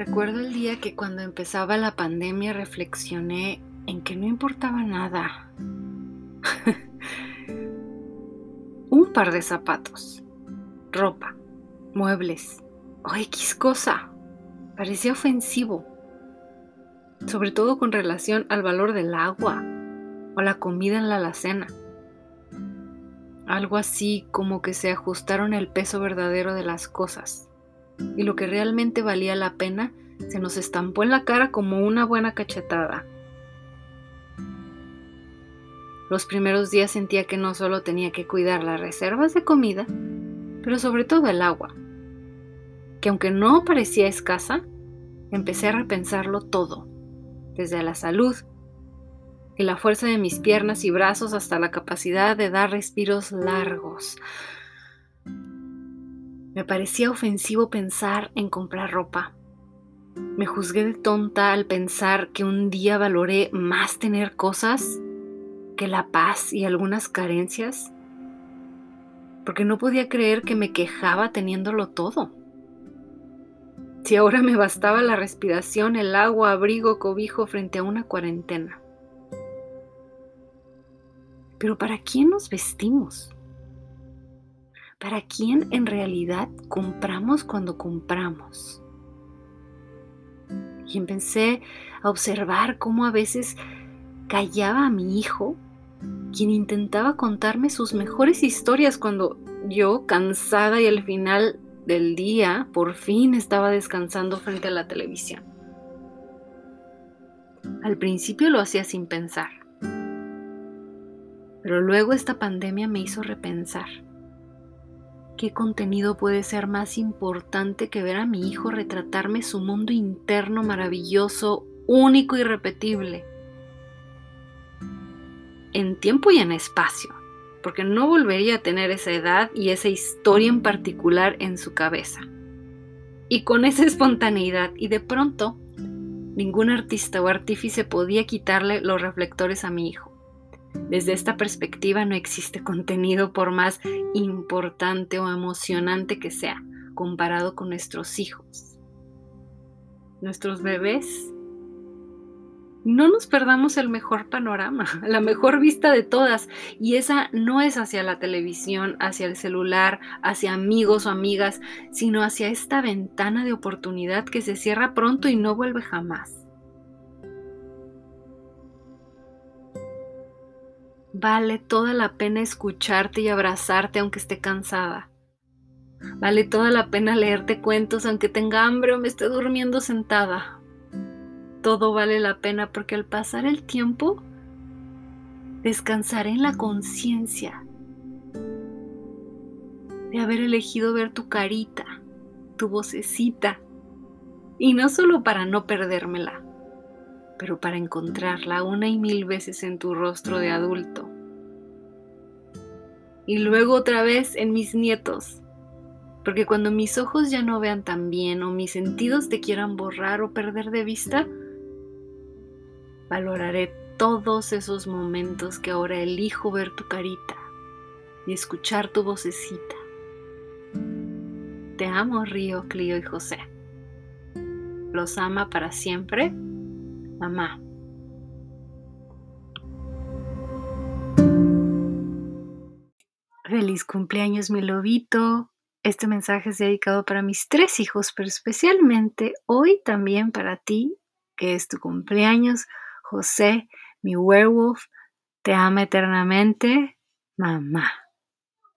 Recuerdo el día que cuando empezaba la pandemia reflexioné en que no importaba nada. Un par de zapatos, ropa, muebles o X cosa. Parecía ofensivo, sobre todo con relación al valor del agua o la comida en la alacena. Algo así como que se ajustaron el peso verdadero de las cosas y lo que realmente valía la pena se nos estampó en la cara como una buena cachetada. Los primeros días sentía que no solo tenía que cuidar las reservas de comida, pero sobre todo el agua, que aunque no parecía escasa, empecé a repensarlo todo, desde la salud y la fuerza de mis piernas y brazos hasta la capacidad de dar respiros largos. Me parecía ofensivo pensar en comprar ropa. Me juzgué de tonta al pensar que un día valoré más tener cosas que la paz y algunas carencias, porque no podía creer que me quejaba teniéndolo todo. Si ahora me bastaba la respiración, el agua, abrigo, cobijo frente a una cuarentena. Pero ¿para quién nos vestimos? ¿Para quién en realidad compramos cuando compramos? Y empecé a observar cómo a veces callaba a mi hijo, quien intentaba contarme sus mejores historias cuando yo, cansada y al final del día, por fin estaba descansando frente a la televisión. Al principio lo hacía sin pensar pero luego esta pandemia me hizo repensar. ¿Qué contenido puede ser más importante que ver a mi hijo retratarme su mundo interno maravilloso, único y repetible? En tiempo y en espacio, porque no volvería a tener esa edad y esa historia en particular en su cabeza. Y con esa espontaneidad y de pronto, ningún artista o artífice podía quitarle los reflectores a mi hijo. Desde esta perspectiva no existe contenido por más importante o emocionante que sea comparado con nuestros hijos. Nuestros bebés. No nos perdamos el mejor panorama, la mejor vista de todas. Y esa no es hacia la televisión, hacia el celular, hacia amigos o amigas, sino hacia esta ventana de oportunidad que se cierra pronto y no vuelve jamás. Vale toda la pena escucharte y abrazarte aunque esté cansada. Vale toda la pena leerte cuentos aunque tenga hambre o me esté durmiendo sentada. Todo vale la pena porque al pasar el tiempo descansaré en la conciencia de haber elegido ver tu carita, tu vocecita, y no solo para no perdérmela, pero para encontrarla una y mil veces en tu rostro de adulto. Y luego otra vez en mis nietos, porque cuando mis ojos ya no vean tan bien o mis sentidos te quieran borrar o perder de vista, valoraré todos esos momentos que ahora elijo ver tu carita y escuchar tu vocecita. Te amo, Río, Clio y José. Los ama para siempre mamá. Feliz cumpleaños, mi lobito. Este mensaje es dedicado para mis tres hijos, pero especialmente hoy también para ti, que es tu cumpleaños, José, mi werewolf. Te ama eternamente, mamá.